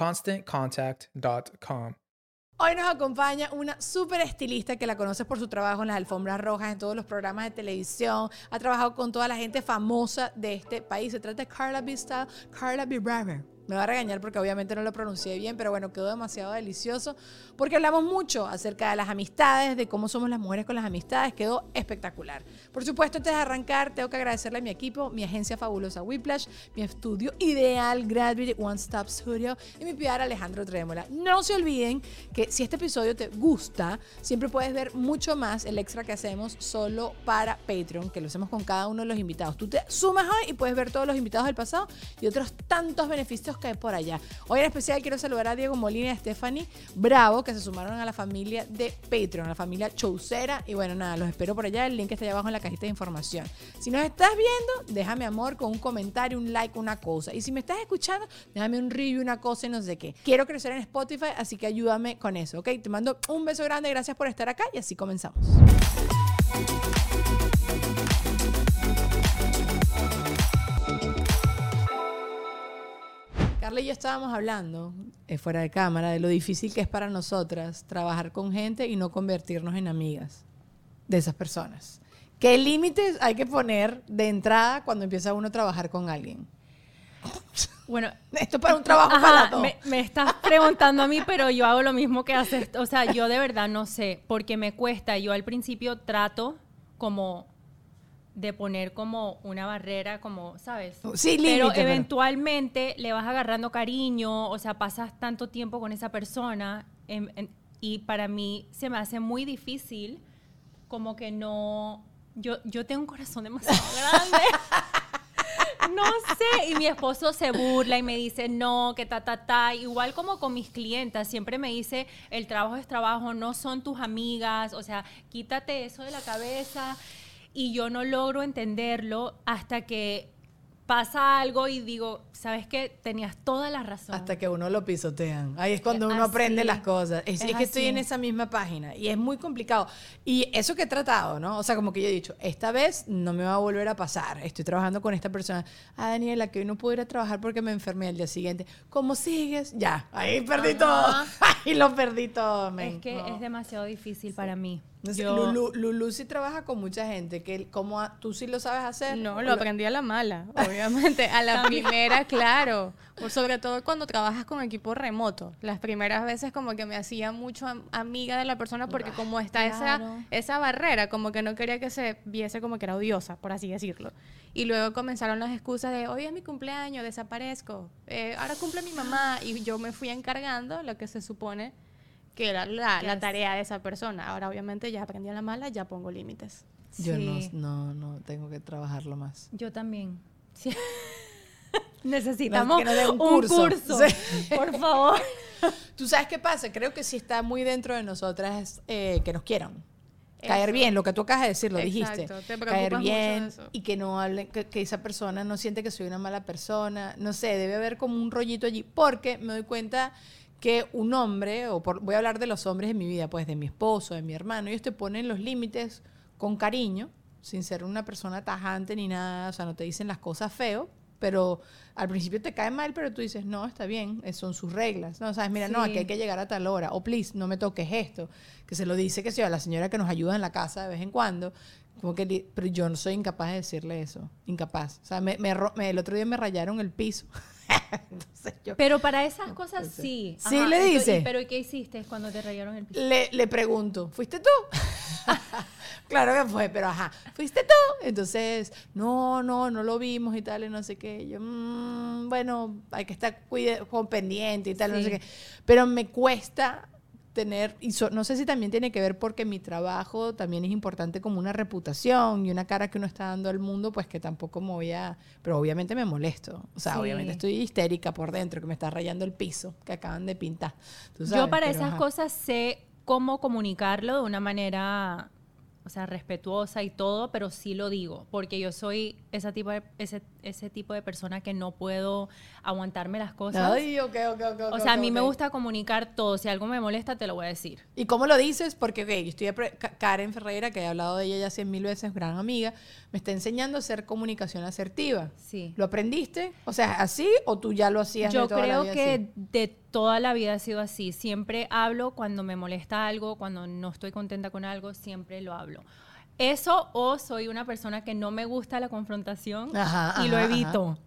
ConstantContact.com. Hoy nos acompaña una súper estilista que la conoces por su trabajo en las alfombras rojas, en todos los programas de televisión. Ha trabajado con toda la gente famosa de este país. Se trata de Carla B. Style, Carla B. Braver. Me va a regañar porque obviamente no lo pronuncié bien, pero bueno, quedó demasiado delicioso. Porque hablamos mucho acerca de las amistades, de cómo somos las mujeres con las amistades. Quedó espectacular. Por supuesto, antes de arrancar, tengo que agradecerle a mi equipo, mi agencia fabulosa Whiplash, mi estudio ideal Gravity One Stop Studio y mi PR Alejandro Trémola. No se olviden que si este episodio te gusta, siempre puedes ver mucho más el extra que hacemos solo para Patreon, que lo hacemos con cada uno de los invitados. Tú te sumas hoy y puedes ver todos los invitados del pasado y otros tantos beneficios hay por allá. Hoy en especial quiero saludar a Diego Molina y a Stephanie Bravo, que se sumaron a la familia de Patreon, a la familia Chaucera. Y bueno, nada, los espero por allá. El link está allá abajo en la cajita de información. Si nos estás viendo, déjame amor con un comentario, un like, una cosa. Y si me estás escuchando, déjame un review, una cosa y no sé qué. Quiero crecer en Spotify, así que ayúdame con eso, ¿ok? Te mando un beso grande, gracias por estar acá y así comenzamos. Carla y yo estábamos hablando eh, fuera de cámara de lo difícil que es para nosotras trabajar con gente y no convertirnos en amigas de esas personas. ¿Qué límites hay que poner de entrada cuando empieza uno a trabajar con alguien? Bueno, esto para un trabajo para me, me, estás preguntando a mí, pero yo hago lo mismo que haces. O sea, yo de verdad no sé, porque me cuesta. Yo al principio trato como de poner como una barrera, como, ¿sabes? Sí, Pero eventualmente le vas agarrando cariño, o sea, pasas tanto tiempo con esa persona y para mí se me hace muy difícil como que no... Yo, yo tengo un corazón demasiado grande. no sé. Y mi esposo se burla y me dice, no, que ta, ta, ta. Igual como con mis clientas, siempre me dice, el trabajo es trabajo, no son tus amigas, o sea, quítate eso de la cabeza y yo no logro entenderlo hasta que pasa algo y digo, ¿sabes qué? Tenías toda la razón. Hasta que uno lo pisotean. Ahí es cuando uno aprende las cosas. Es, que estoy en esa misma página y es muy complicado. Y eso que he tratado, ¿no? O sea, como que yo he dicho, esta vez no me va a volver a pasar. Estoy trabajando con esta persona. Ah, Daniela, que hoy no puedo ir a trabajar porque me enfermé al día siguiente. ¿Cómo sigues? Ya, ahí perdí todo. Ahí lo perdí todo. Es que es demasiado difícil para mí. Yo- Lulu, Lulu sí trabaja con mucha gente, que como a- tú sí lo sabes hacer. No, lo aprendí a la mala, obviamente. A la primera, claro. Sobre todo cuando trabajas con equipo remoto. Las primeras veces como que me hacía mucho am- amiga de la persona porque como está claro. esa, esa barrera, como que no quería que se viese como que era odiosa, por así decirlo. Y luego comenzaron las excusas de, hoy es mi cumpleaños, desaparezco. Eh, ahora cumple mi mamá. Y yo me fui encargando lo que se supone que era la, la tarea de esa persona. Ahora obviamente ya aprendí a la mala, ya pongo límites. Yo no, Sí. no, no, tengo que trabajarlo más. Yo también. Sí. Necesitamos un un curso. Sí. Por favor. ¿Tú sabes qué pasa? Creo que sí está muy dentro de nosotras eh, que nos quieran. Caer Eso. bien, lo que tú acabas de decir, lo Exacto, dijiste. te Caer mucho de bien eso. y que no hablen, que, que esa persona no siente que soy una mala persona. No sé, debe haber como un rollito allí. Porque me doy cuenta que un hombre, o por- voy a hablar de los hombres en mi vida, pues de mi esposo, de mi hermano, ellos te ponen los límites con cariño, sin ser una persona tajante ni nada, o sea, no te dicen las cosas feo, pero al principio te cae mal, pero tú dices, no, está bien, eh, son sus reglas. No, sabes, mira, no, aquí hay que llegar a tal hora, o please, no me toques esto, que se lo dice que sea la señora que nos ayuda en la casa de vez en cuando, como que, pero yo no soy incapaz de decirle eso, incapaz. O sea, me, me me- el otro día me rayaron el piso. Entonces yo Pero para esas cosas sí. Sí, le dice. ¿y ¿Pero ¿y qué hiciste cuando te rayaron el piso? le, le pregunto, ¿fuiste tú? claro que fue, pero ajá, ¿fuiste tú? Entonces, no, no, no lo vimos y tal, y no sé qué. Yo, "Mm, bueno, hay que estar cuide- con pendiente y tal, no Sí. sé qué. Pero me cuesta tener, y so- no sé si también tiene que ver porque mi trabajo también es importante como una reputación y una cara que uno está dando al mundo, pues que tampoco me voy a, pero obviamente me molesto. O sea, Sí. obviamente estoy histérica por dentro, que me está rayando el piso que acaban de pintar. Tú sabes, Yo para pero esas ajá. cosas sé cómo comunicarlo de una manera, o sea, respetuosa y todo, pero sí lo digo, porque yo soy ese tipo de, ese, ese tipo de persona que no puedo aguantarme las cosas. Ay, ok, ok, ok. o sea, a mí me ok. gusta comunicar todo. Si algo me molesta, te lo voy a decir. ¿Y cómo lo dices? Porque, ok, yo estoy Karen Ferreira, que he hablado de ella ya cien mil veces, gran amiga, me está enseñando a hacer comunicación asertiva. Sí. ¿Lo aprendiste? O sea, ¿así o tú ya lo hacías Yo de toda la creo vida que así? de toda la vida ha sido así. Siempre hablo cuando me molesta algo, cuando no estoy contenta con algo, siempre lo hablo. Eso o soy una persona que no me gusta la confrontación Ajá, y lo ajá, evito.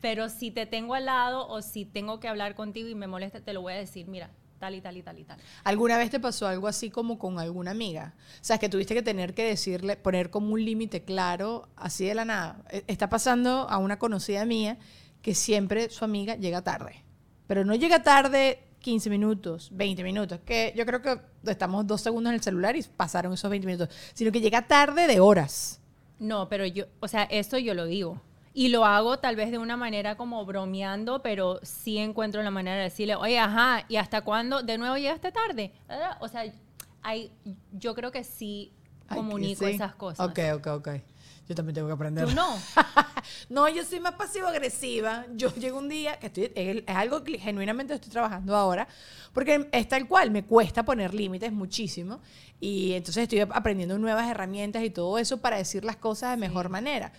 Pero si te tengo al lado o si tengo que hablar contigo y me molesta, te lo voy a decir, mira, tal y tal y tal y tal. ¿Alguna vez te pasó algo así como con alguna amiga? O sea, que tuviste que tener que decirle, poner como un límite claro, así de la nada. E- Está pasando a una conocida mía que siempre su amiga llega tarde. Pero no llega tarde 15 minutos, 20 minutos, que yo creo que estamos dos segundos en el celular y pasaron esos 20 minutos, sino que llega tarde de horas. No, pero yo, o sea, esto yo lo digo. Y lo hago tal vez de una manera como bromeando, pero sí encuentro la manera de decirle, oye, ajá, ¿y hasta cuándo? ¿De nuevo llegaste tarde? ¿Verdad? O sea, hay, yo creo que sí Ay, comunico sí. esas cosas. Ok, ok, ok. Yo también tengo que aprender. ¿Tú no? no, yo soy más pasivo-agresiva. Yo llego un día que estoy, es, es algo que genuinamente estoy trabajando ahora, porque es tal cual, me cuesta poner límites muchísimo. Y entonces estoy aprendiendo nuevas herramientas y todo eso para decir las cosas de mejor manera.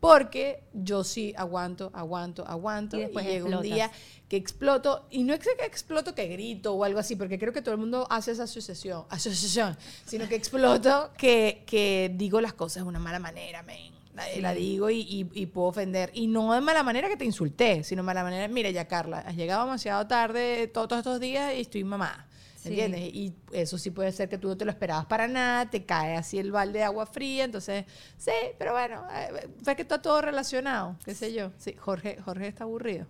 Porque yo sí aguanto, aguanto, aguanto. Y llega un día que exploto. Y no es que exploto que grito o algo así, porque creo que todo el mundo hace esa asociación, asociación sino que exploto que, que digo las cosas de una mala manera, men. La, la digo y, y- y puedo ofender. Y no de mala manera que te insulté, sino de mala manera, mira ya Carla, has llegado demasiado tarde to- todos estos días y estoy mamá. Sí. ¿Entiendes? Y eso sí puede ser que tú no te lo esperabas para nada, te cae así el balde de agua fría, entonces, sí, pero bueno, eh, fue que está todo relacionado, qué sé yo. Sí, Jorge, Jorge está aburrido.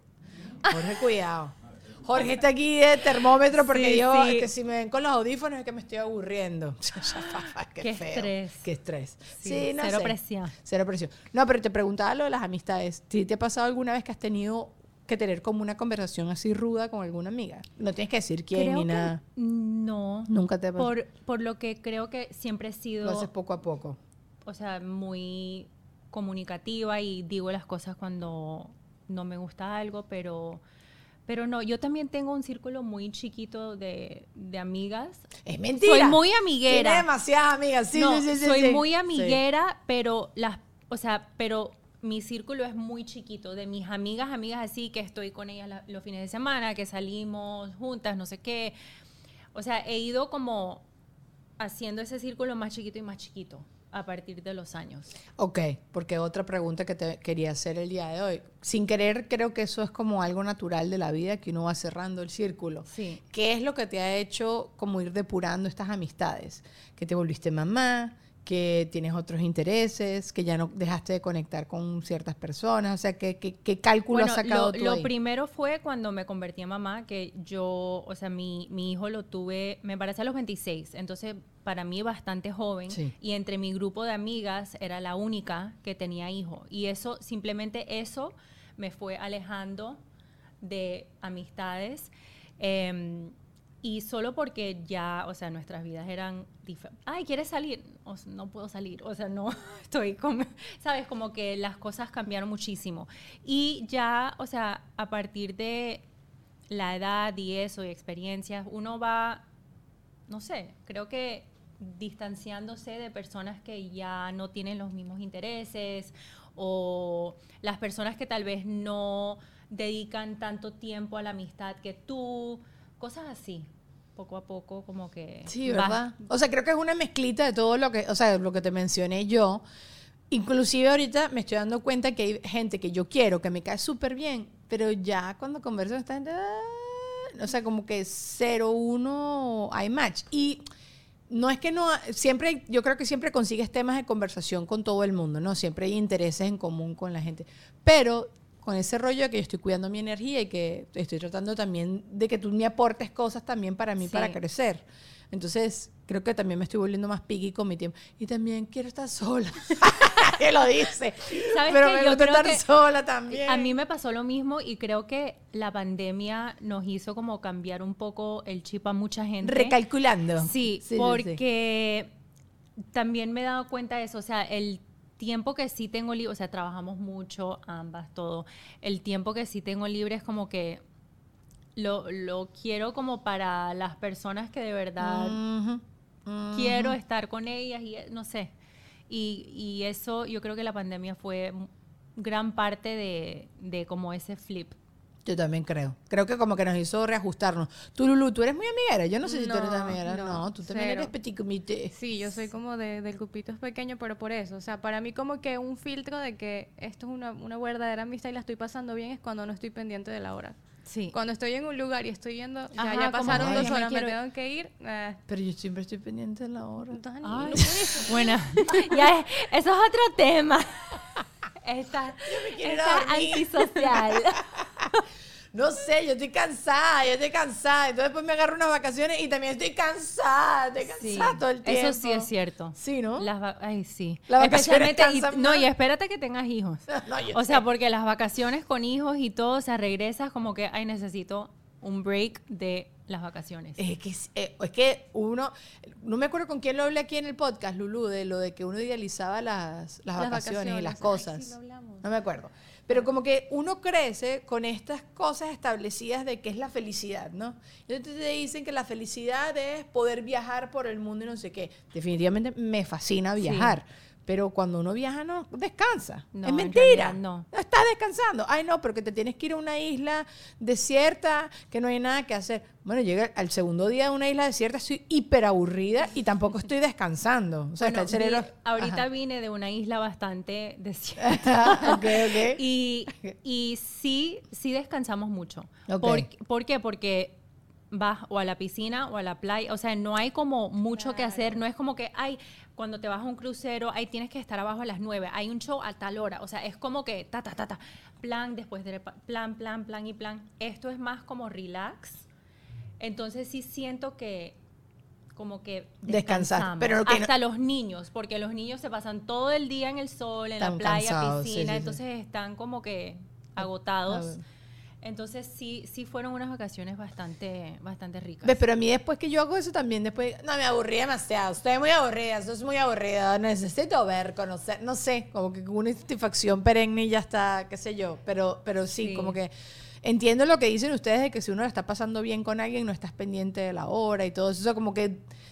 Jorge, cuidado. Jorge está aquí de termómetro porque Sí, yo, sí. es que si me ven con los audífonos es que me estoy aburriendo. qué, Qué feo. estrés. Qué estrés. Sí, no cero sé. presión. Cero presión. No, pero te preguntaba lo de las amistades. ¿Sí te ha pasado alguna vez que has tenido que tener como una conversación así ruda con alguna amiga? No tienes que decir quién Creo ni nada. no. Nunca te. Por, por lo que creo que siempre he sido, Lo haces poco a poco. o sea, muy comunicativa y digo las cosas cuando no me gusta algo, pero, pero no, yo también tengo un círculo muy chiquito de, de amigas. Es mentira. Soy muy Tiene amiguera. demasiadas amigas. Sí, no, sí, sí, soy sí. muy Sí. amiguera, pero las, o sea, pero mi círculo es muy chiquito de mis amigas, amigas así que estoy con ellas la- los fines de semana, que salimos juntas, no sé qué. O sea, he ido como haciendo ese círculo más chiquito y más chiquito a partir de los años. Ok, porque otra pregunta que te quería hacer el día de hoy. Sin querer, creo que eso es como algo natural de la vida, que uno va cerrando el círculo. Sí. ¿Qué es lo que te ha hecho como ir depurando estas amistades? Que te volviste mamá, que tienes otros intereses, que ya no dejaste de conectar con ciertas personas. O sea, ¿qué, qué, qué cálculo has sacado lo, tú lo ahí? primero fue cuando me convertí en mamá, que yo, o sea, mi, mi hijo lo tuve, me embaracé a los 26, entonces para mí bastante joven. Sí. Y entre mi grupo de amigas era la única que tenía hijo. Y eso, simplemente eso, me fue alejando de amistades. Em, y solo porque ya, o sea, nuestras vidas eran diferentes. Ay, ¿quieres salir? No puedo salir. O sea, no estoy con... ¿Sabes? Como que las cosas cambiaron muchísimo. Y ya, o sea, a partir de la edad y eso y experiencias, uno va, no sé, creo que distanciándose de personas que ya no tienen los mismos intereses o las personas que tal vez no dedican tanto tiempo a la amistad que tú, cosas así, poco a poco como que... Sí, ¿verdad? O sea, creo que es una mezclita de todo lo que, o sea, lo que te mencioné yo. Inclusive ahorita me estoy dando cuenta que hay gente que yo quiero, que me cae súper bien, pero ya cuando converso con esta gente, ah, o sea, como que cero, uno, hay match. Y no es que no, siempre, yo creo que siempre consigues temas de conversación con todo el mundo, ¿no? Siempre hay intereses en común con la gente. Pero con ese rollo de que yo estoy cuidando mi energía y que estoy tratando también de que tú me aportes cosas también para mí, Sí. para crecer. Entonces, creo que también me estoy volviendo más picky con mi tiempo. Y también quiero estar sola. que lo dice. ¿Sabes Pero me gusta estar sola también. A mí me pasó lo mismo y creo que la pandemia nos hizo como cambiar un poco el chip a mucha gente. Recalculando. Sí, Sí, sí, sí. porque también me he dado cuenta de eso, o sea, el tiempo que sí tengo libre, o sea, trabajamos mucho, ambas, todo, el tiempo que sí tengo libre es como que lo, lo quiero como para las personas que de verdad quiero estar con ellas y no sé. Y, y eso yo creo que la pandemia fue gran parte de, de como ese flip. Yo también creo. Creo que como que nos hizo reajustarnos. Tú, Lulu, tú eres muy amiguera. Yo no sé si tú eres amiguera. No, no, tú también cero. eres petit comité. Sí, yo soy como de, del grupito es pequeño, pero por eso. O sea, para mí como que un filtro de que esto es una, una verdadera amistad y la estoy pasando bien es cuando no estoy pendiente de la hora. Sí. Cuando estoy en un lugar y estoy yendo, ya, Ajá, ya como pasaron dos me horas, me quiero- tengo que ir. eh, Pero yo siempre estoy pendiente de la hora. Ay, no bueno, ya es- eso es otro tema. Esta, antisocial. No sé, yo estoy cansada, yo estoy cansada. Entonces después me agarro unas vacaciones y también estoy cansada, estoy Sí, cansada todo el tiempo. Eso sí es cierto. Sí, ¿no? Las va- ay, sí. Las vacaciones Especialmente, y- no, y espérate que tengas hijos. No, yo o sea, sé. porque las vacaciones con hijos y todo, o sea, regresas como que, ay, necesito un break de las vacaciones. Es que, es- eh, es que uno, no me acuerdo con quién lo hablé aquí en el podcast, Lulu, de lo de que uno idealizaba las, las, Las vacaciones, y las. Ay, cosas. sí. No me acuerdo. Pero como que uno crece con estas cosas establecidas de qué es la felicidad, ¿no? Entonces te dicen que la felicidad es poder viajar por el mundo y no sé qué. Definitivamente me fascina viajar. Pero cuando uno viaja no descansa. No, es en mentira. realidad no. estás descansando. Ay, no, pero que te tienes que ir a una isla desierta, que no hay nada que hacer. Bueno, llega al segundo día de una isla desierta, estoy hiper aburrida y tampoco estoy descansando. O sea, Bueno, está el cerebro. vi- ahorita Ajá. vine de una isla bastante desierta. ok, ok. y, y sí, sí descansamos mucho. Ok. ¿Por, por qué? Porque vas o a la piscina o a la playa, o sea, no hay como mucho que hacer, no es como que, ay, cuando te vas a un crucero, ahí tienes que estar abajo a las 9, hay un show a tal hora, o sea, es como que, ta, ta, ta, ta, plan, después de plan, plan, plan y plan. Esto es más como relax. Entonces sí siento que como que Descansar, descansamos. pero que no- hasta los niños, porque los niños se pasan todo el día en el sol, en la playa, cansados, piscina, sí, sí. entonces están como que agotados. Entonces sí, sí fueron unas vacaciones bastante, bastante ricas. Pero a mí después que yo hago eso también, después, no, me aburrí demasiado, estoy muy aburrida, eso es muy aburrido, necesito ver, conocer, no sé, como que una satisfacción perenne y ya está, qué sé yo, pero, pero sí, Sí. como que entiendo lo que dicen ustedes de que si uno la está pasando bien con alguien, no estás pendiente de la hora y todo eso, eso como que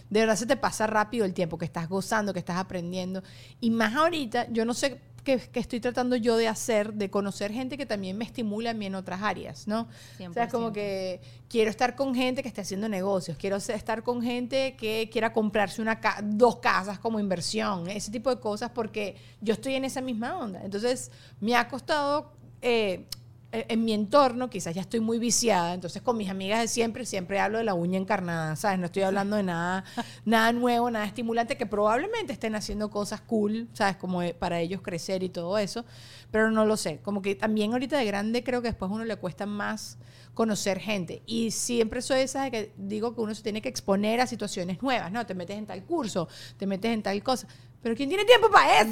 de verdad se te pasa rápido el tiempo, que estás gozando, que estás aprendiendo, y más ahorita, yo no sé que, que estoy tratando yo de hacer, de conocer gente que también me estimula a mí en otras áreas, ¿no? O sea, es como 100%. que quiero estar con gente que esté haciendo negocios, quiero estar con gente que quiera comprarse una ca- dos casas como inversión, ese tipo de cosas, porque yo estoy en esa misma onda. Entonces, me ha costado... eh, en mi entorno, quizás ya estoy muy viciada, entonces con mis amigas de siempre, siempre hablo de la uña encarnada, ¿sabes? No estoy hablando de nada, nada nuevo, nada estimulante, que probablemente estén haciendo cosas cool, ¿sabes? Como de- para ellos crecer y todo eso, pero no lo sé. Como que también ahorita de grande creo que después a uno le cuesta más conocer gente. Y siempre soy esa de que digo que uno se tiene que exponer a situaciones nuevas, ¿no? Te metes en tal curso, te metes en tal cosa. Pero ¿quién tiene tiempo para eso?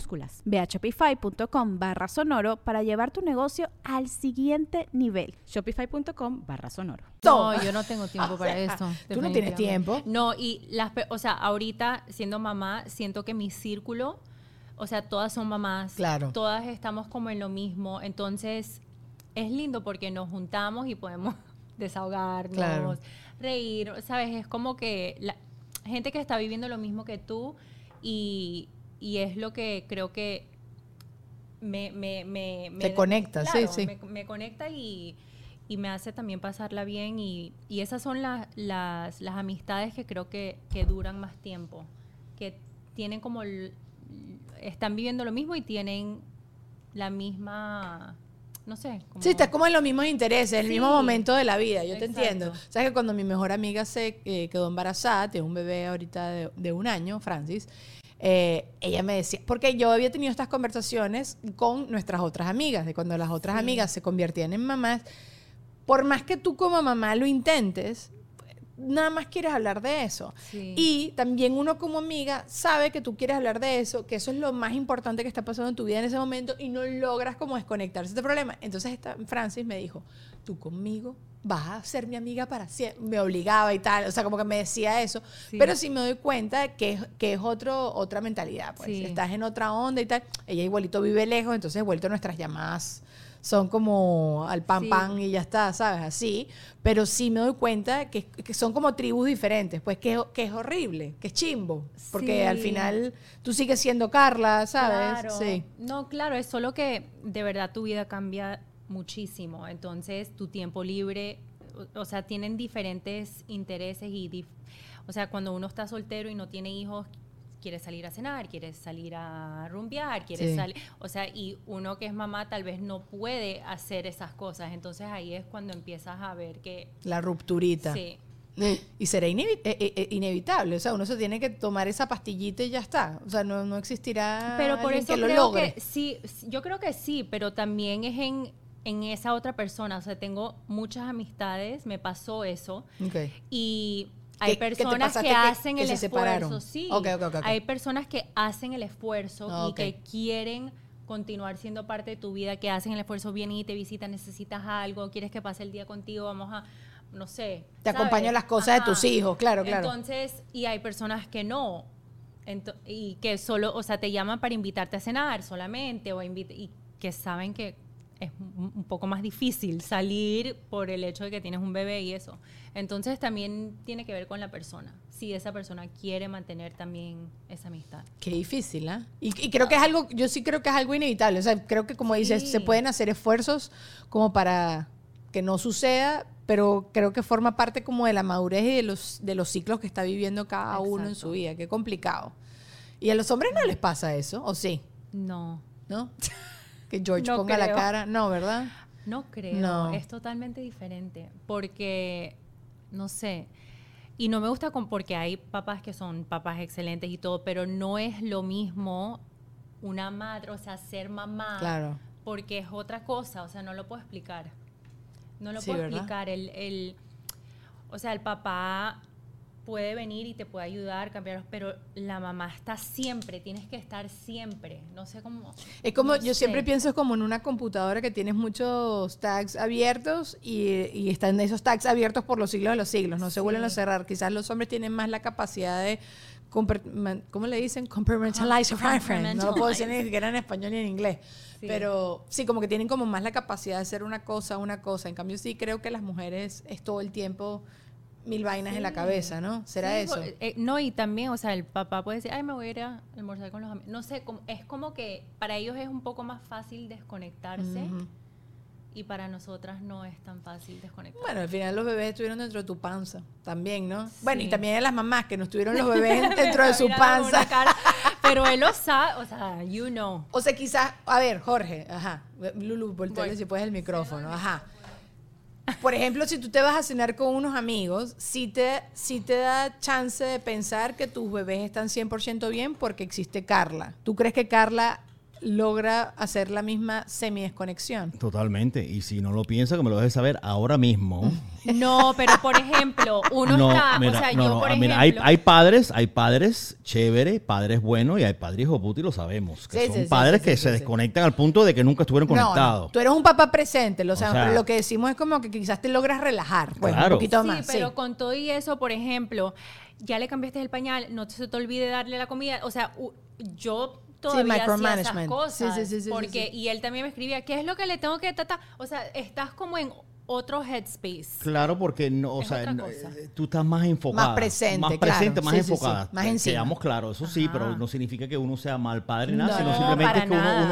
Ve a shopify.com barra sonoro para llevar tu negocio al siguiente nivel. Shopify.com barra sonoro. No, yo no tengo tiempo para eso. Tú no tienes tiempo. No, y las, o sea, ahorita siendo mamá, siento que mi círculo, o sea, todas son mamás. Claro. Todas estamos como en lo mismo. Entonces, es lindo porque nos juntamos y podemos desahogarnos, Claro. reír, ¿sabes? Es como que la gente que está viviendo lo mismo que tú y, y es lo que creo que me... me, me, me- Te conecta, sí, claro, sí. Me, me conecta y, y me hace también pasarla bien y, y esas son la- las, las amistades que creo que, que duran más tiempo, que tienen como... están viviendo lo mismo y tienen la misma... No sé. Como, Sí, estás como en los mismos intereses, en el mismo momento de la vida, yo te entiendo. Sabes que cuando mi mejor amiga se eh, quedó embarazada, tiene un bebé ahorita de, de un año, Francis, eh, ella me decía, porque yo había tenido estas conversaciones con nuestras otras amigas, de cuando las otras amigas se convertían en mamás, por más que tú como mamá lo intentes, nada más quieres hablar de eso. Sí. Y también uno como amiga sabe que tú quieres hablar de eso, que eso es lo más importante que está pasando en tu vida en ese momento y no logras como desconectarse de este problema. Entonces esta Francis me dijo, tú conmigo vas a ser mi amiga para siempre. Me obligaba y tal, o sea, como que me decía eso. Sí. Pero sí me doy cuenta que, es- que es otro, otra mentalidad, pues Sí. estás en otra onda y tal. Ella igualito vive lejos, entonces vuelto nuestras llamadas son como al pan Sí. pan y ya está, ¿sabes? Así. Pero sí me doy cuenta que, que son como tribus diferentes, pues que, es- que es horrible, que es chimbo. Porque Sí. al final tú sigues siendo Carla, ¿sabes? Claro. Sí. No, claro, es solo que de verdad tu vida cambia muchísimo. Entonces, tu tiempo libre, o, o sea, tienen diferentes intereses y, dif- o sea, cuando uno está soltero y no tiene hijos, quiere salir a cenar, quiere salir a rumbear, quiere Sí. salir, o sea, y uno que es mamá tal vez no puede hacer esas cosas. Entonces, ahí es cuando empiezas a ver que La rupturita. sí. Y será eh, eh, eh, inevitable. O sea, uno se tiene que tomar esa pastillita y ya está. O sea, no, no existirá Pero por eso que lo creo logre. que sí, yo creo que sí, pero también es en, en esa otra persona. O sea, tengo muchas amistades, me pasó eso. Ok. Y hay ¿Qué- qué te personas que, que- hacen que el se esfuerzo. separaron? Sí. Ok, ok, ok, ok. Hay personas que hacen el esfuerzo y que quieren continuar siendo parte de tu vida, que hacen el esfuerzo, vienen y te visitan, necesitas algo, quieres que pase el día contigo, vamos a, no sé. Te acompaño en las cosas de tus hijos, claro, claro. Entonces, y hay personas que no. Y que solo, o sea, te llaman para invitarte a cenar solamente o y que saben que es un poco más difícil salir por el hecho de que tienes un bebé y eso. Entonces también tiene que ver con la persona. Si esa persona quiere mantener también esa amistad. Qué difícil, ¿ah? Y, y creo que es algo, yo sí creo que es algo inevitable. O sea, creo que como dices, Sí. se pueden hacer esfuerzos como para que no suceda, pero creo que forma parte como de la madurez y de los, de los ciclos que está viviendo cada uno en su vida. Qué complicado. Y a los hombres no les pasa eso, ¿o sí? No, ¿No? que George No ponga la cara. No, ¿verdad? no creo. No. Es totalmente diferente. Porque, no sé. Y no me gusta con, porque hay papás que son papás excelentes y todo, pero no es lo mismo una madre, o sea, ser mamá, Claro. porque es otra cosa, o sea, no lo puedo explicar. No lo Sí, puedo ¿verdad? explicar. El, el- o sea, el papá puede venir y te puede ayudar, cambiarlos, pero la mamá está siempre, tienes que estar siempre. No sé cómo. Es como, no yo siempre pienso es como en una computadora que tienes muchos tags abiertos y, y están esos tags abiertos por los siglos de los siglos, no se vuelven a cerrar. Quizás los hombres tienen más la capacidad de, ¿cómo le dicen? Compartmentalize. No lo puedo decir ni siquiera en español ni en inglés. Sí. Pero sí, como que tienen como más la capacidad de hacer una cosa, una cosa. En cambio, sí creo que las mujeres es todo el tiempo mil vainas en la Sí. cabeza, ¿no? ¿Será Sí, eso? por- eh, no, y también, o sea, el papá puede decir, ay, me voy a ir a almorzar con los amigos. No sé, es como que para ellos es un poco más fácil desconectarse Ujú. y para nosotras no es tan fácil desconectarse. Bueno, al final los bebés estuvieron dentro de tu panza también, ¿no? Bueno, y Sí. también las mamás que no estuvieron los bebés dentro de su panza. pero él lo sabe, o sea, you know. O sea, quizás, a ver, Jorge, ajá, Lulu, volteale si puedes el micrófono, ajá. Por ejemplo, si tú te vas a cenar con unos amigos, sí te, sí te da chance de pensar que tus bebés están 100% bien porque existe Carla. ¿Tú crees que Carla logra hacer la misma semidesconexión? Totalmente. Y si no lo piensa, que me lo dejes saber ahora mismo. No, pero por ejemplo, uno no, está, mira, o sea, no, yo no, por ah, ejemplo, hay, hay padres, hay padres chévere, padres buenos y hay padres y lo sabemos. Que Sí, son sí, padres sí, que sí, se sí. desconectan al punto de que nunca estuvieron No, no, conectados. tú eres un papá presente, lo, sabemos, sea- pero lo que decimos es como que quizás te logras relajar, pues, Claro. un poquito Sí, más. pero sí. con todo y eso, por ejemplo, ya le cambiaste el pañal, no se te olvide darle la comida. O sea, yo todavía hacía esas micromanagement. cosas. Sí, sí, sí, sí, porque, sí, sí. Y él también me escribía, ¿qué es lo que le tengo que tratar? O sea, estás como en otro headspace. Claro, porque no, o Es sea, eh, tú estás más enfocada. Más presente, Más claro. presente, más Sí, sí, sí. enfocada. Más encima. Quedamos claros, eso sí, Ajá. pero no significa que uno sea mal padre ni nada, No, sino simplemente para es que uno, nada,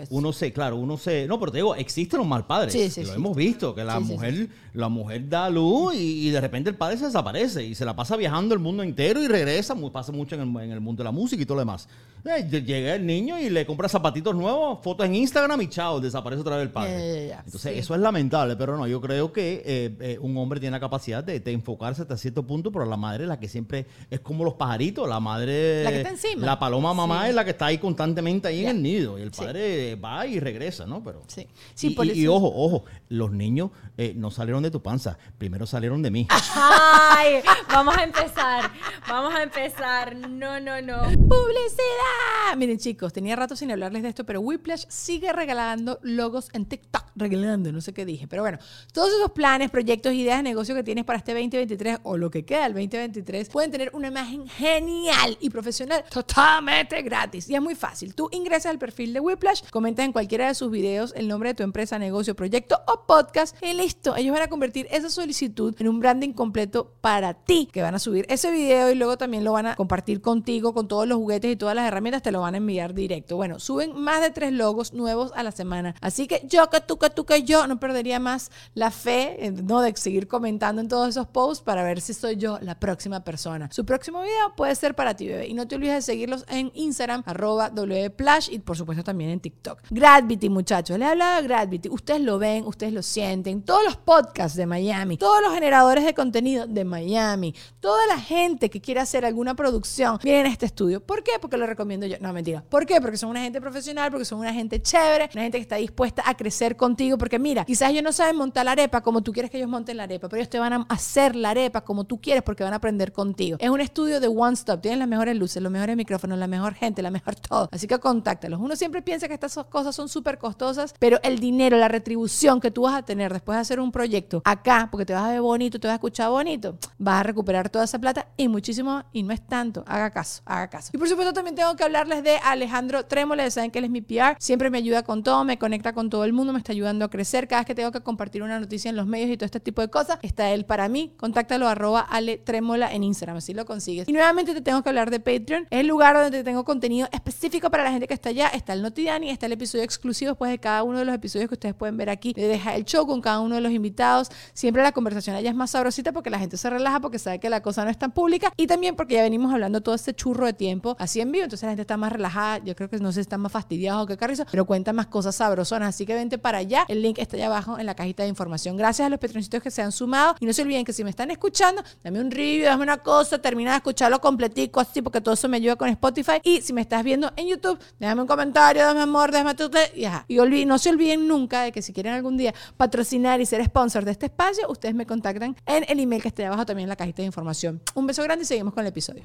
uno, uno se, claro, uno se, no, pero te digo, existen los mal padres. Sí, sí, lo sí. hemos visto, que la Sí, sí, mujer, la mujer da luz y, y de repente el padre se desaparece y se la pasa viajando el mundo entero y regresa, pasa mucho en el, en el mundo de la música y todo lo demás. Ll- llega el niño y le compra zapatitos nuevos, fotos en Instagram y chao, desaparece otra vez el padre. Entonces, Sí. eso es lamentable, pero no, yo creo que eh, eh, un hombre tiene la capacidad de, de enfocarse hasta cierto punto, pero la madre es la que siempre es como los pajaritos, la madre... La que está encima. La paloma mamá es la que está ahí constantemente ahí en el nido y el Sí. padre va y regresa, ¿no? Pero... Sí. Sí, y, por y- ojo, ojo, los niños eh, no salieron de tu panza, primero salieron de mí. Ay, vamos a empezar. Vamos a empezar. No, no, no. ¡Publicidad! Miren, chicos, tenía rato sin hablarles de esto, pero Whiplash sigue regalando logos en TikTok. Regalando, no sé qué dije. Pero bueno, todos esos planes, proyectos, ideas de negocio que tienes para este 2023 o lo que queda del 2023 pueden tener una imagen genial y profesional totalmente gratis. Y es muy fácil. Tú ingresas al perfil de Whiplash, comentas en cualquiera de sus videos el nombre de tu empresa, negocio, proyecto o podcast y listo. Ellos van a convertir esa solicitud en un branding completo para ti, que van a subir ese video y luego también lo van a compartir contigo con todos los juguetes y todas las herramientas, te lo van a enviar directo. Bueno, suben más de tres logos nuevos a la semana. Así que yo, que tú, que tú, que yo, no perdería más la fe, eh, ¿no? De seguir comentando en todos esos posts para ver si soy yo la próxima persona. Su próximo video puede ser para ti, bebé. Y no te olvides de seguirlos en Instagram, arroba wplash y por supuesto también en TikTok. Gravity, muchachos. Les he hablado de Gravity. Ustedes lo ven, ustedes lo sienten. Todos los podcasts de Miami, todos los generadores de contenido de Miami, toda la gente que quiere hacer alguna producción, vienen a este estudio. ¿Por qué? Porque lo recomiendo yo. No, mentira. ¿Por qué? Porque son una gente profesional, porque son una gente chévere, una gente que está dispuesta a crecer contigo. Porque mira, quizás ellos no saben montar la arepa como tú quieres que ellos monten la arepa, pero ellos te van a hacer la arepa como tú quieres porque van a aprender contigo. Es un estudio de One Stop. Tienen las mejores luces, los mejores micrófonos, la mejor gente, la mejor todo. Así que contáctalos. Uno siempre piensa que estas cosas son súper costosas, pero el dinero, la retribución que tú vas a tener después de hacer un proyecto acá, porque te vas a ver bonito, te vas a escuchar bonito, vas a recuperar toda esa plata y muchísimo, y no es tanto. Haga caso, haga caso. Y por supuesto también tengo que hablarles de Alejandro Trémola, saben que él es mi PR, siempre me ayuda con todo, me conecta con todo el mundo, me está ayudando a crecer. Cada vez que tengo que compartir una noticia en los medios y todo este tipo de cosas, está él para mí. Contáctalo arroba Ale Trémola en Instagram, así lo consigues. Y nuevamente te tengo que hablar de Patreon, es el lugar donde tengo contenido específico para la gente que está allá. Está el Notidiani, está el episodio exclusivo después de cada uno de los episodios que ustedes pueden ver aquí. Le deja el show con cada uno de los invitados. Siempre la conversación allá es más sabrosita porque la gente se relaja porque sabe que la cosa no es tan pública y también porque ya venimos hablando todo este churro de tiempo así en vivo, entonces la gente está más relajada, yo creo que no sé si está más fastidiado o qué carrizo, pero cuenta más cosas sabrosonas, así que vente para allá, el link está allá abajo en la cajita de información. Gracias a los petroncitos que se han sumado y no se olviden que si me están escuchando, dame un review, dame una cosa, termina de escucharlo completico así porque todo eso me ayuda con Spotify y si me estás viendo en YouTube, déjame un comentario, dame amor, déjame tu y, ajá. y no se olviden nunca de que si quieren algún día patrocinar y ser sponsor de este espacio, ustedes me contactan en el email que está ahí abajo también en la cajita de información. Un beso grande y seguimos con el episodio.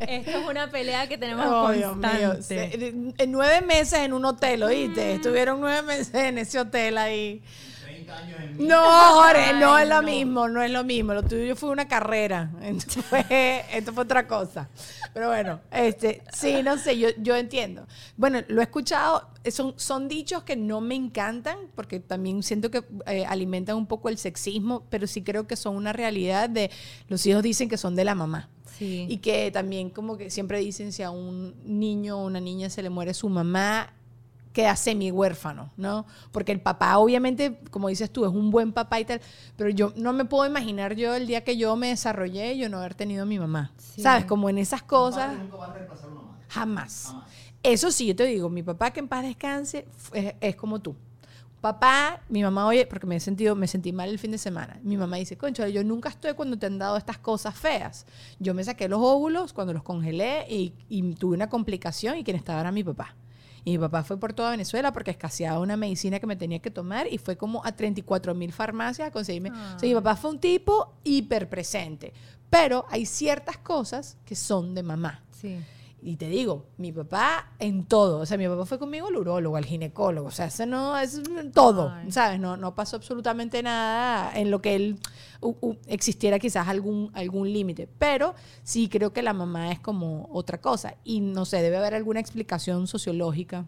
Esto es una pelea que tenemos Oh, Dios mío. en- en nueve meses en un hotel, ¿oíste? Estuvieron nueve meses en ese hotel ahí. No, Jorge, no Ay, es lo no. mismo, no es lo mismo. Lo tuyo fue una carrera. Esto fue, esto fue otra cosa. Pero bueno, este, sí, no sé, yo, yo entiendo. Bueno, lo he escuchado, son, son dichos que no me encantan, porque también siento que eh, alimentan un poco el sexismo, pero sí creo que son una realidad de los hijos dicen que son de la mamá. Sí. Y que también como que siempre dicen si a un niño o una niña se le muere su mamá, queda semi huérfano, ¿no? Porque el papá obviamente, como dices tú, es un buen papá y tal, pero yo no me puedo imaginar yo el día que yo me desarrollé, yo no haber tenido a mi mamá. Sí. ¿Sabes? Como en esas cosas, nunca va a reemplazar a una madre. jamás. Jamás. Eso sí, yo te digo, mi papá que en paz descanse es, es como tú. Papá, mi mamá, oye, porque me he sentido, me sentí mal el fin de semana. Mi mamá dice, concho, yo nunca estoy cuando te han dado estas cosas feas. Yo me saqué los óvulos cuando los congelé y, y tuve una complicación y quien estaba era mi papá. Y mi papá fue por toda Venezuela porque escaseaba una medicina que me tenía que tomar y fue como a 34 mil farmacias a conseguirme. O sea, mi papá fue un tipo hiperpresente. Pero hay ciertas cosas que son de mamá. Sí. Y te digo, mi papá en todo. O sea, mi papá fue conmigo al urólogo, al ginecólogo. O sea, eso no es todo. Ay. ¿Sabes? No, no pasó absolutamente nada en lo que él u- u- existiera quizás algún, algún límite. Pero sí creo que la mamá es como otra cosa. Y no sé, debe haber alguna explicación sociológica.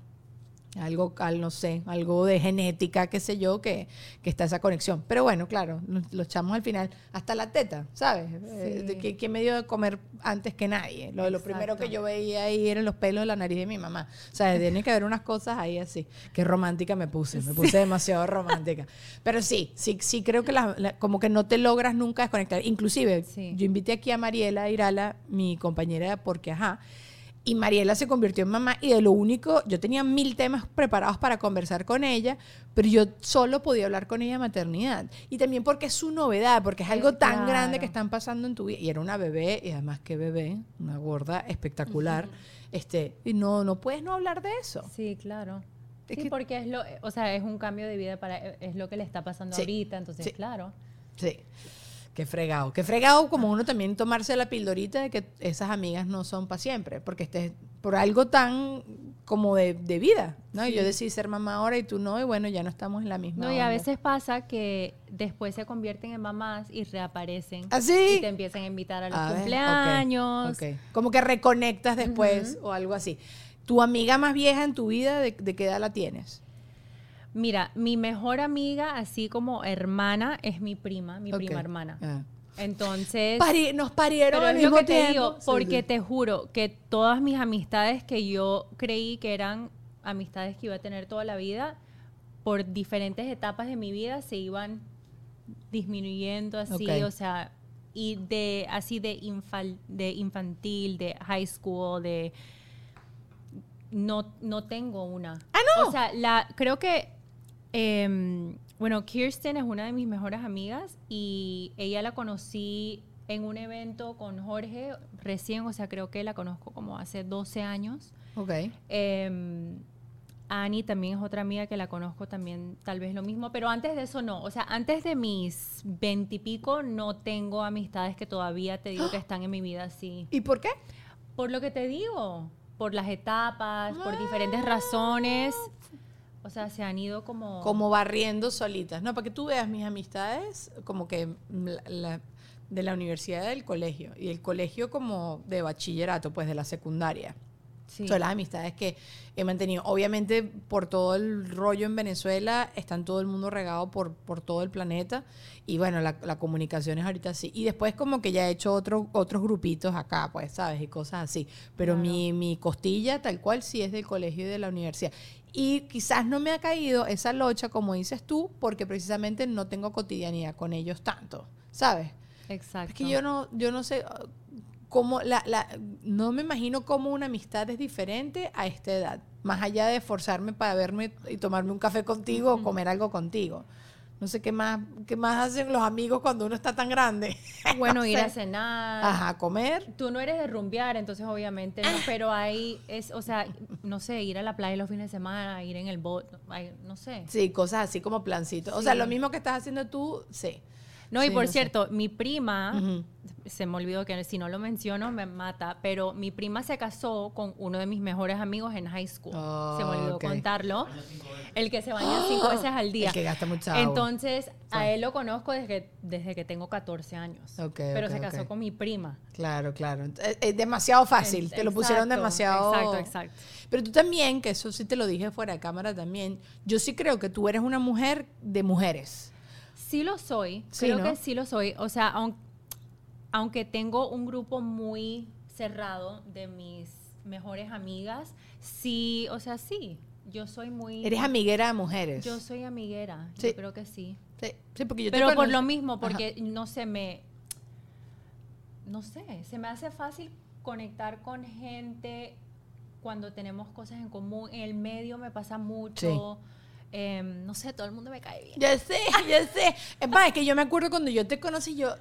Algo, al, no sé, algo de genética, qué sé yo, que, que está esa conexión. Pero bueno, claro, los, chamos al final, hasta la teta, ¿sabes? Eh, de que- ¿Quién me dio de comer antes que nadie? Lo, lo primero que yo veía ahí eran los pelos de la nariz de mi mamá. O sea, tiene que haber unas cosas ahí así. Qué romántica me puse, me puse demasiado romántica. Pero sí, sí, sí creo que la- la- como que no te logras nunca desconectar. Inclusive, Sí. yo invité aquí a Mariela Irala, mi compañera de Porque Ajá, y Mariela se convirtió en mamá y de lo único, yo tenía mil temas preparados para conversar con ella, pero yo solo podía hablar con ella de maternidad. Y también porque es su novedad, porque es algo tan claro. grande que están pasando en tu vida. Y era una bebé, y además que bebé, una gorda espectacular. este, y no, no puedes no hablar de eso. Sí, claro. Es sí, que- porque es lo, o sea, es un cambio de vida para, es lo que le está pasando Sí, ahorita, entonces, sí. claro. Sí. Qué fregado. Qué fregado como uno también tomarse la pildorita de que esas amigas no son para siempre, porque estés por algo tan como de, de vida, ¿no? Y yo decidí ser mamá ahora y tú no, y bueno, ya no estamos en la misma. No, y a veces pasa que después se convierten en mamás y reaparecen. ¿Ah, sí? Y te empiezan a invitar a los A cumpleaños. Como que reconectas después o algo así. ¿Tu amiga más vieja en tu vida, de, de qué edad la tienes? Mira, mi mejor amiga, así como hermana, es mi prima, mi prima hermana. Ah. Entonces, Pari- nos parieron pero al es lo te digo, porque sí. te juro que todas mis amistades que yo creí que eran amistades que iba a tener toda la vida, por diferentes etapas de mi vida se iban disminuyendo así, o sea, y de así de, infal- de infantil, de high school, de no, no tengo una. Ah, no. O sea, la, creo que, em, bueno, Kirsten es una de mis mejores amigas y ella la conocí en un evento con Jorge recién, o sea, creo que la conozco como hace 12 años. Ok. Em, Annie también es otra amiga que la conozco también, tal vez lo mismo, pero antes de eso no. O sea, antes de mis veintipico no tengo amistades que todavía te digo que están en mi vida así. ¿Y por qué? Por lo que te digo, por las etapas, por diferentes razones. O sea, se han ido como... Como barriendo solitas. No, para que tú veas mis amistades como que mm, la- la- de la universidad del colegio y el colegio como de bachillerato, pues de la secundaria. Sí. Son las amistades que he mantenido. Obviamente, por todo el rollo en Venezuela, están todo el mundo regado por, por todo el planeta. Y bueno, la, la comunicación es ahorita así. Y después como que ya he hecho otro, otros grupitos acá, pues, ¿sabes? Y cosas así. Pero Claro. mi, mi costilla, tal cual, sí es del colegio y de la universidad. Y quizás no me ha caído esa locha, como dices tú, porque precisamente no tengo cotidianidad con ellos tanto, ¿sabes? Exacto. Es que yo no, yo no sé uh, cómo, la, la, no me imagino cómo una amistad es diferente a esta edad. Más allá de esforzarme para verme y tomarme un café contigo o comer algo contigo. No sé qué más, qué más hacen los amigos cuando uno está tan grande. Bueno, No ir sé. a cenar. Ajá, comer. Tú no eres de rumbear, entonces obviamente no, pero ahí es, o sea, no sé, ir a la playa los fines de semana, ir en el bote, ay, no sé. Sí, cosas así como plancito. O sea, lo mismo que estás haciendo tú, sí. No, y Sí, por no sé. cierto, mi prima, se me olvidó que si no lo menciono me mata, pero mi prima se casó con uno de mis mejores amigos en high school. se me olvidó contarlo. El que se baña cinco veces al día. El que gasta mucha agua. Entonces, a él lo conozco desde que, desde que tengo 14 años. Ok, pero se casó con mi prima. Claro, claro. Es, es demasiado fácil. Te lo pusieron demasiado. Exacto, exacto. Pero tú también, que eso sí te lo dije fuera de cámara también, yo sí creo que tú eres una mujer de mujeres. Sí lo soy, Sí, creo ¿no? que sí lo soy. O sea, aun- aunque tengo un grupo muy cerrado de mis mejores amigas, sí, o sea, sí, yo soy muy... Eres amiguera de mujeres. Yo soy amiguera, Sí. yo creo que sí. Sí, sí, porque yo te Pero por lo mismo, Ajá. porque no se me... No sé, se me hace fácil conectar con gente cuando tenemos cosas en común. En el medio me pasa mucho. Em, no sé, todo el mundo me cae bien. Ya sé, ya sé. Es más, es que yo me acuerdo cuando yo te conocí, yo,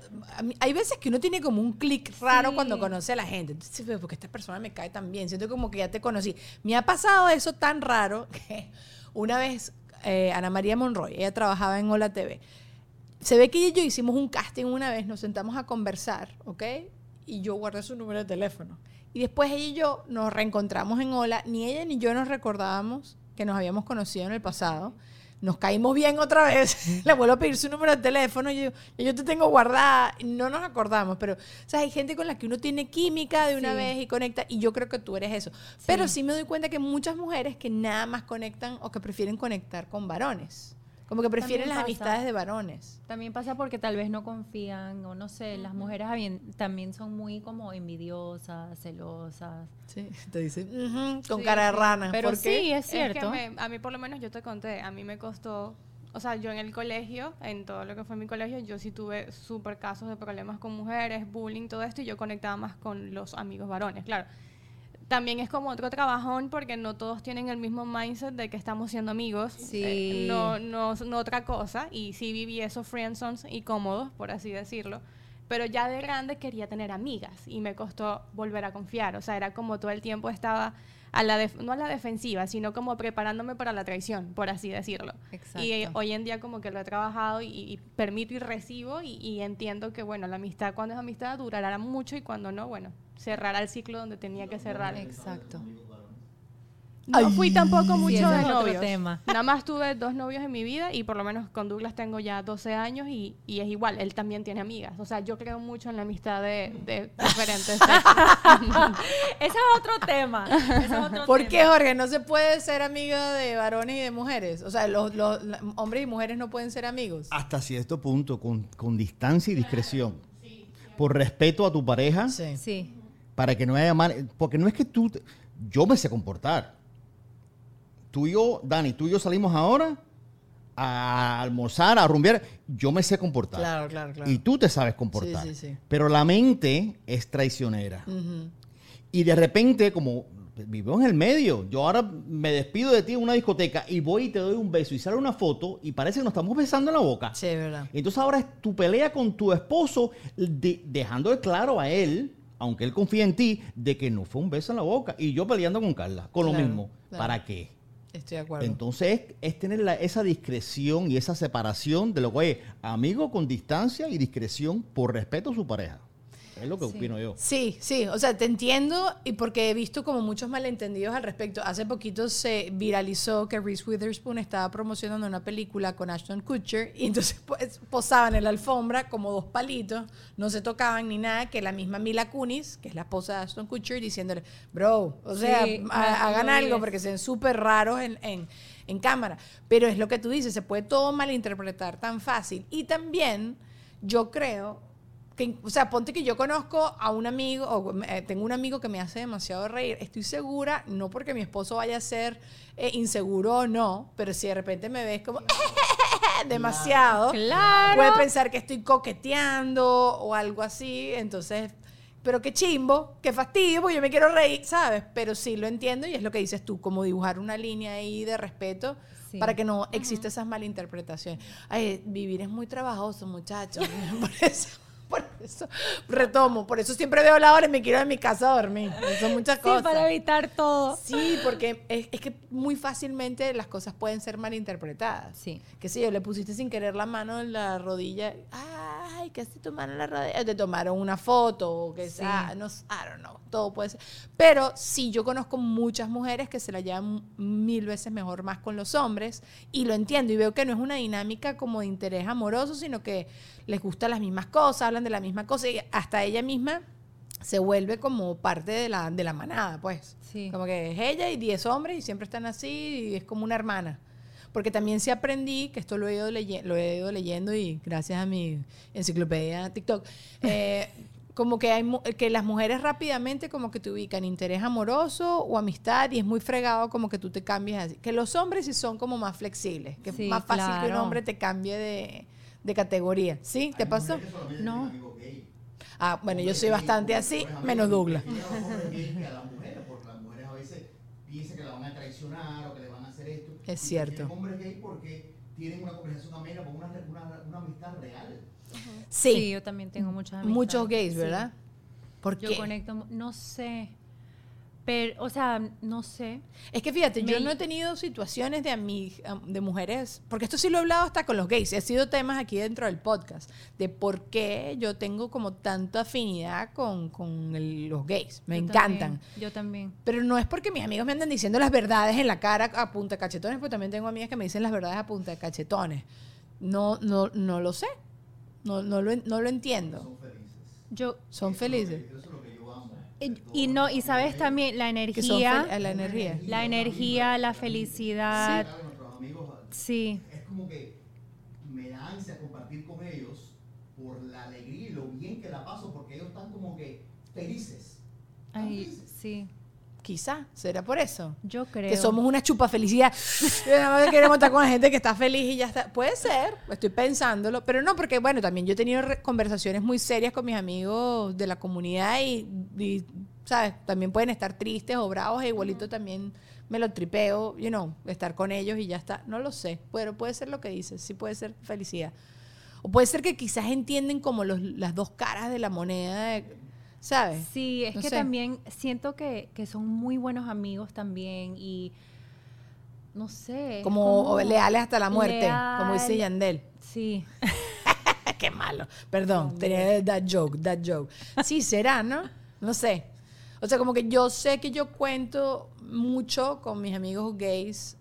mí- hay veces que uno tiene como un clic raro Sí. cuando conoce a la gente. Entonces, "Pero, porque esta persona me cae tan bien, siento como que ya te conocí. Me ha pasado eso tan raro que una vez eh, Ana María Monroy, ella trabajaba en Hola TV. Se ve que ella y yo hicimos un casting una vez, nos sentamos a conversar, ¿ok? Y yo guardé su número de teléfono. Y después ella y yo nos reencontramos en Hola, ni ella ni yo nos recordábamos que nos habíamos conocido en el pasado. Nos caímos bien otra vez. Le vuelvo a pedir su número de teléfono. Y yo, yo te tengo guardada. No nos acordamos. Pero, o sea, hay gente con la que uno tiene química de una Sí. vez y conecta. Y yo creo que tú eres eso. Pero sí me doy cuenta que muchas mujeres que nada más conectan o que prefieren conectar con varones. Como que prefieren las amistades de varones. También pasa porque tal vez no confían o no sé, las mujeres también son muy como envidiosas, celosas. Sí, te dicen, con Sí, cara de rana. Pero ¿Por qué? sí, es cierto. Es que me- a mí por lo menos yo te conté, a mí me costó, o sea, yo en el colegio, en todo lo que fue mi colegio, yo sí tuve súper casos de problemas con mujeres, bullying, todo esto, y yo conectaba más con los amigos varones, claro. También es como otro trabajón porque no todos tienen el mismo mindset de que estamos siendo amigos. Sí. Eh, no, no, no otra cosa. Y sí viví esos friendzones y cómodos, por así decirlo. Pero ya de grande quería tener amigas y me costó volver a confiar. O sea, era como todo el tiempo estaba a la def- no a la defensiva, sino como preparándome para la traición, por así decirlo. Y eh, Exacto. hoy en día como que lo he trabajado y, y permito y recibo y, y entiendo que, bueno, la amistad cuando es amistad durará mucho y cuando no, bueno, cerrará el ciclo donde tenía que cerrar. Exacto. No fui tampoco mucho de novios. tema. Nada más tuve dos novios en mi vida y por lo menos con Douglas tengo ya 12 años y, y es igual, él también tiene amigas. O sea, yo creo mucho en la amistad de, de diferentes. Ese es otro tema. ese es otro ¿Por tema. qué, Jorge? No se puede ser amigo de varones y de mujeres. O sea, los, los- hombres y mujeres no pueden ser amigos. Hasta cierto punto, con, con distancia y discreción. Por respeto a tu pareja, Sí. Sí. para que no haya mal. Porque no es que tú. te- yo me sé comportar. Tú y yo, Dani, tú y yo salimos ahora a almorzar, a rumbear. Yo me sé comportar. Claro, claro, claro. Y tú te sabes comportar. Sí, sí, sí. Pero la mente es traicionera. Y de repente, como vivo en el medio, yo ahora me despido de ti en una discoteca y voy y te doy un beso y sale una foto y parece que nos estamos besando en la boca. Sí, verdad. Entonces ahora es tu pelea con tu esposo, de- dejándole claro a él, aunque él confía en ti, de que no fue un beso en la boca. Y yo peleando con Carla, con lo mismo. claro. ¿Para qué? Estoy de acuerdo. Entonces es, tener la- esa discreción y esa separación de lo que es amigo con distancia y discreción por respeto a su pareja. Es lo que opino yo. Sí, sí, o sea, te entiendo y porque he visto como muchos malentendidos al respecto. Hace poquito se viralizó que Reese Witherspoon estaba promocionando una película con Ashton Kutcher y entonces pues, posaban en la alfombra como dos palitos, no se tocaban ni nada, que la misma Mila Kunis, que es la esposa de Ashton Kutcher, diciéndole, bro, o sea, Sí, ha- hagan algo porque se ven súper raros en, en, en cámara. Pero es lo que tú dices, se puede todo malinterpretar tan fácil. Y también yo creo que, o sea, ponte que yo conozco a un amigo, o eh, tengo un amigo que me hace demasiado reír. Estoy segura, no porque mi esposo vaya a ser eh, inseguro o no, pero si de repente me ves como, demasiado, Claro. puede pensar que estoy coqueteando o algo así, entonces, pero qué chimbo, qué fastidio, porque yo me quiero reír, ¿sabes? Pero sí lo entiendo y es lo que dices tú, como dibujar una línea ahí de respeto Sí. para que no exista esas malinterpretaciones. Ay, vivir es muy trabajoso, muchachos. por eso, por eso retomo, por eso siempre veo la hora y me quiero a mi casa a dormir. Son muchas Sí, cosas. para evitar todo. Sí, porque es, es que muy fácilmente las cosas pueden ser malinterpretadas. Sí. Que si yo le pusiste sin querer la mano en la rodilla, ay, ¿qué hace tu mano en la rodilla? Te tomaron una foto o que Sí. sea, no, I don't know, todo puede ser. Pero sí, yo conozco muchas mujeres que se la llevan mil veces mejor más con los hombres y lo entiendo y veo que no es una dinámica como de interés amoroso, sino que les gustan las mismas cosas, hablan de la misma cosa y hasta ella misma se vuelve como parte de la, de la manada, pues. Sí. Como que es ella y 10 hombres y siempre están así y es como una hermana. Porque también sí aprendí, que esto lo he ido, leye- lo he ido leyendo y gracias a mi enciclopedia TikTok, eh, como que, hay, mu- que las mujeres rápidamente como que te ubican interés amoroso o amistad y es muy fregado como que tú te cambies así. Que los hombres sí son como más flexibles, que Sí, es más fácil que un claro. hombre te cambie de, de categoría. ¿Sí? ¿Te pasó? No. Ah, bueno, yo soy bastante así, menos Douglas. a las mujeres, porque las mujeres a veces piensan que la van a traicionar o que le van a hacer esto. Es cierto. prefieren hombres gay porque tienen una conversación amena con una, una, una amistad real. Sí, Sí, yo también tengo muchas amistades. muchos gays, Sí. ¿verdad? ¿Por Yo conecto, no sé. Pero, o sea, no sé. Es que fíjate, yo no he tenido situaciones de, de mujeres, porque esto sí lo he hablado hasta con los gays, y ha sido temas aquí dentro del podcast, de por qué yo tengo como tanta afinidad con, con el- los gays. Me Yo encantan. también, yo también. Pero no es porque mis amigos me andan diciendo las verdades en la cara a punta de cachetones, porque también tengo amigas que me dicen las verdades a punta de cachetones. No, no, no lo sé. No, no, lo, no lo entiendo. Yo, Son felices. y, y no, y sabes también la Que son energía, fel- la energía. la energía, la felicidad. Nuestros amigos Sí. es como que me da ansia compartir con elos por la alegría y lo bien que la paso porque ellos están como que felices. Están Ay, felices. sí. Quizá, será por eso. Yo creo. Que somos una chupa felicidad. Queremos estar con la gente que está feliz y ya está. Puede ser, estoy pensándolo, pero no, porque bueno, también yo he tenido conversaciones muy serias con mis amigos de la comunidad y, y, ¿sabes? También pueden estar tristes o bravos e igualito también me lo tripeo, you know, estar con ellos y ya está. No lo sé, pero puede ser lo que dices, sí puede ser felicidad. O puede ser que quizás entienden como los, las dos caras de la moneda, de- ¿sabes? Sí, es No que sé. también siento que, que son muy buenos amigos también y no sé. Como, leales hasta la muerte, como dice. Yandel. Sí. Qué malo. Perdón, tenía that joke, that joke. Sí, será, ¿no? No sé. O sea, como que yo sé que yo cuento mucho con mis amigos gays,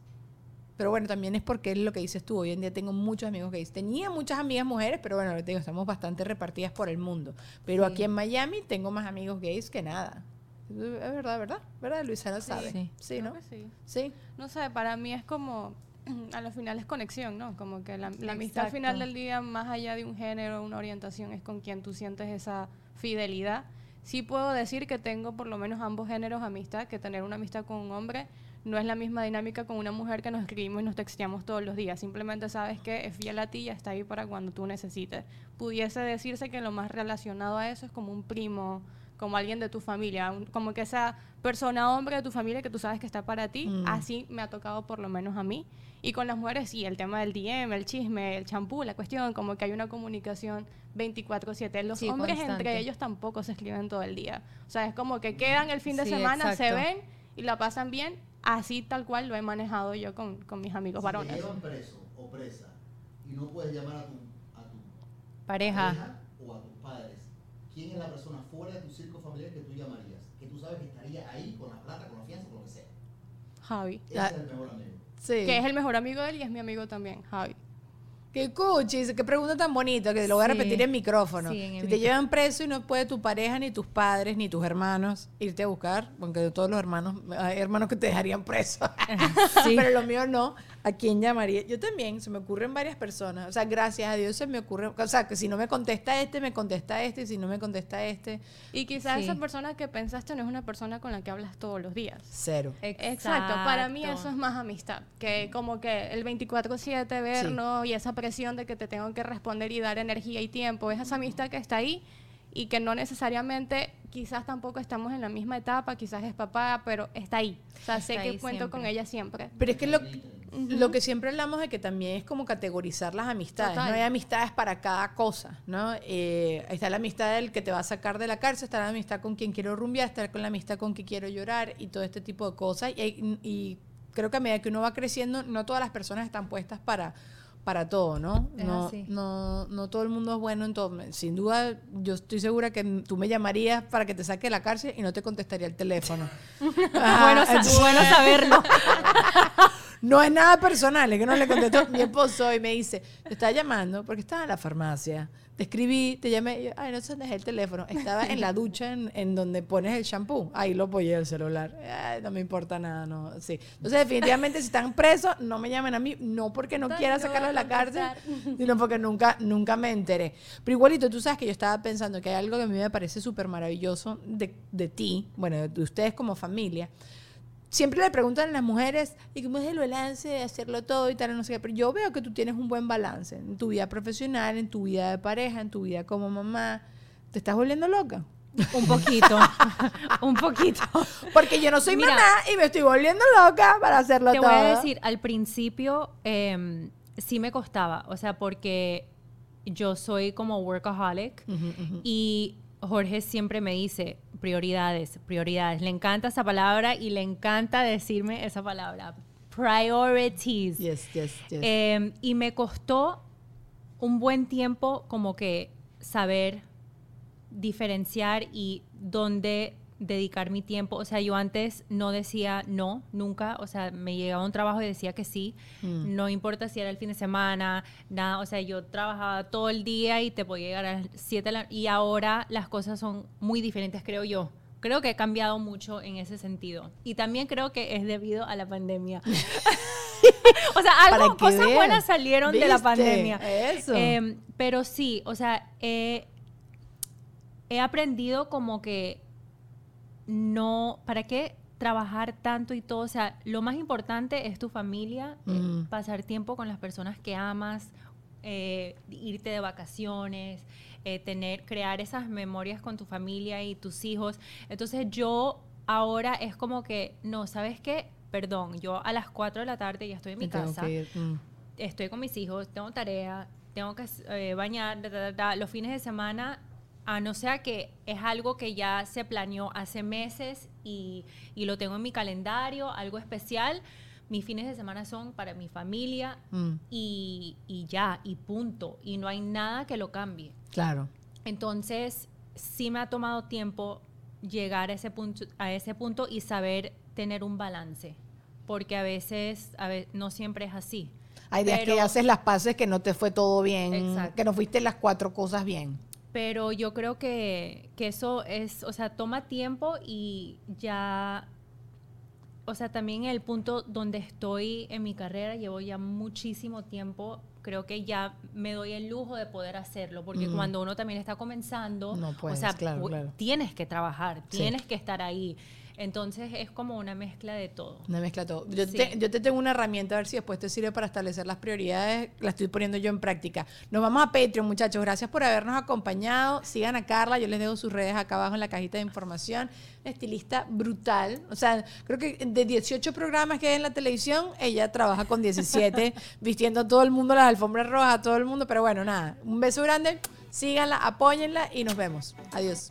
pero bueno, también es porque es lo que dices tú. Hoy en día tengo muchos amigos gays. Tenía muchas amigas mujeres, pero bueno, te digo, estamos bastante repartidas por el mundo. Pero Sí. aquí en Miami tengo más amigos gays que nada. Es verdad, ¿verdad? ¿Verdad? Luisana sabe. Sí. Sí, Creo ¿no? sí. Sí. No sé, para mí es como, a lo final es conexión, ¿no? Como que la, la amistad al final del día, más allá de un género, una orientación, es con quien tú sientes esa fidelidad. Sí puedo decir que tengo por lo menos ambos géneros amistad, que tener una amistad con un hombre no es la misma dinámica con una mujer que nos escribimos y nos texteamos todos los días. Simplemente sabes que es fiel a ti y está ahí para cuando tú necesites. Pudiese decirse que lo más relacionado a eso es como un primo, como alguien de tu familia, un- como que esa persona hombre de tu familia que tú sabes que está para ti. Mm. Así me ha tocado por lo menos a mí. Y con las mujeres sí, el tema del DM, el chisme, el champú, la cuestión, como que hay una comunicación 24/7. Los Sí, hombres constante. entre ellos tampoco se escriben todo el día. O sea, es como que quedan el fin de Sí, semana, se exacto. ven y la pasan bien. Así tal cual lo he manejado yo con, con mis amigos Si te varones. llevan preso o presa y no puedes llamar a tu, a tu Pareja. pareja o a tus padres, ¿quién es la persona fuera de tu círculo familiar que tú llamarías? Que tú sabes que estaría ahí con la plata, con la fianza, con lo que sea. Javi. Ese es el mejor amigo. Sí. Que es el mejor amigo de él y es mi amigo también, Javi. Qué cuchis, qué pregunta tan bonita, que lo voy a Sí. repetir en micrófono. Sí, en si te llevan preso y no puede tu pareja, ni tus padres, ni tus hermanos irte a buscar, aunque de todos los hermanos, hay hermanos que te dejarían preso. Pero los míos no. ¿A quién llamaría? Yo también, se me ocurren varias personas. O sea, gracias a Dios se me ocurre. O sea, que si no me contesta este, me contesta este, y si no me contesta este, Y quizás Sí. esa persona que pensaste no es una persona con la que hablas todos los días. cero. Exacto, para mí eso es más amistad, que como que el 24/7 vernos y esa presión de que te tengo que responder y dar energía y tiempo, es esa amistad que está ahí y que no necesariamente, quizás tampoco estamos en la misma etapa, quizás es papá, pero está ahí. O sea, sé Está que cuento siempre. con ella siempre. Pero es que lo, lo que siempre hablamos de que también es como categorizar las amistades. Total. No hay amistades para cada cosa, ¿no? Eh, está la amistad del que te va a sacar de la cárcel, está la amistad con quien quiero rumbear, está con la amistad con quien quiero llorar y todo este tipo de cosas. Y, hay- y creo que a medida que uno va creciendo, no todas las personas están puestas para para todo, ¿no? Es No, así. no, no todo el mundo es bueno en todo. Sin duda, yo estoy segura que tú me llamarías para que te saque de la cárcel y no te contestaría el teléfono. Ah, bueno, entonces- bueno saberlo. no es nada personal, es que no le contestó mi esposo y me dice, te estaba llamando porque estaba en la farmacia. Te escribí, te llamé, y yo, ay, no sé dónde dejé el teléfono. Estaba en la ducha en, en donde pones el shampoo. Ahí lo apoyé el celular. Ay, no me importa nada, no. Sí. Entonces, definitivamente, si están presos, no me llamen a mí, no porque no No, quiera no sacarlo de la cárcel, sino porque nunca, nunca me enteré. Pero igualito, tú sabes que yo estaba pensando que hay algo que a mí me parece súper maravilloso de, de ti, bueno, de ustedes como familia. Siempre le preguntan a las mujeres, ¿y cómo es el balance de hacerlo todo y tal? No sé qué. Pero yo veo que tú tienes un buen balance en tu vida profesional, en tu vida de pareja, en tu vida como mamá. ¿Te estás volviendo loca? Un poquito. un poquito. Porque yo no soy Mira. mamá y me estoy volviendo loca para hacerlo Te todo. voy a decir, al principio em, sí me costaba, o sea, porque yo soy como workaholic y Jorge siempre me dice prioridades, prioridades. Le encanta esa palabra y le encanta decirme esa palabra, priorities. Yes, yes, yes. Em, y me costó un buen tiempo como que saber diferenciar y dónde dedicar mi tiempo. O sea, yo antes no decía no, nunca. O sea, me llegaba un trabajo y decía que sí. Mm. No importa si era el fin de semana, nada. O sea, yo trabajaba todo el día y te podía llegar a las 7 de la Y ahora las cosas son muy diferentes, creo yo. Creo que he cambiado mucho en ese sentido. Y también creo que es debido a la pandemia. o sea, algo, cosas buenas salieron de la pandemia. Eso. Em, pero sí, o sea, he aprendido como que no, ¿para qué trabajar tanto y todo? O sea, lo más importante es tu familia, eh, Mm. pasar tiempo con las personas que amas, eh, irte de vacaciones, eh, tener, crear esas memorias con tu familia y tus hijos. Entonces yo ahora es como que, no, ¿sabes qué? Perdón, yo a las 4 de la tarde ya estoy en mi casa. Mm. estoy con mis hijos, tengo tarea, tengo que eh, bañar, da, da, da. los fines de semana, a no ser que es algo que ya se planeó hace meses y, y lo tengo en mi calendario, algo especial, mis fines de semana son para mi familia Mm. y, y ya, y punto, y no hay nada que lo cambie. Claro. Entonces, sí me ha tomado tiempo llegar a ese punto, a ese punto y saber tener un balance, porque a veces, a ve- no siempre es así. Hay días que haces las paces que no te fue todo bien, Exacto. que no fuiste las cuatro cosas bien. Pero yo creo que, que eso es, o sea, toma tiempo y ya, o sea, también el punto donde estoy en mi carrera, llevo ya muchísimo tiempo, creo que ya me doy el lujo de poder hacerlo, porque Mm. cuando uno también está comenzando, No puedes, o sea, claro, pu- claro. tienes que trabajar, Sí. tienes que estar ahí. Entonces es como una mezcla de todo. Una mezcla todo. Yo, Sí. te, yo te tengo una herramienta, a ver si después te sirve para establecer las prioridades. La estoy poniendo yo en práctica. Nos vamos a Patreon, muchachos. Gracias por habernos acompañado. Sigan a Carla. Yo les dejo sus redes acá abajo en la cajita de información. Una estilista brutal. O sea, creo que de 18 programas que hay en la televisión, ella trabaja con 17, vistiendo a todo el mundo las alfombras rojas, a todo el mundo. Pero bueno, nada. Un beso grande. Síganla, apóyenla y nos vemos. Adiós.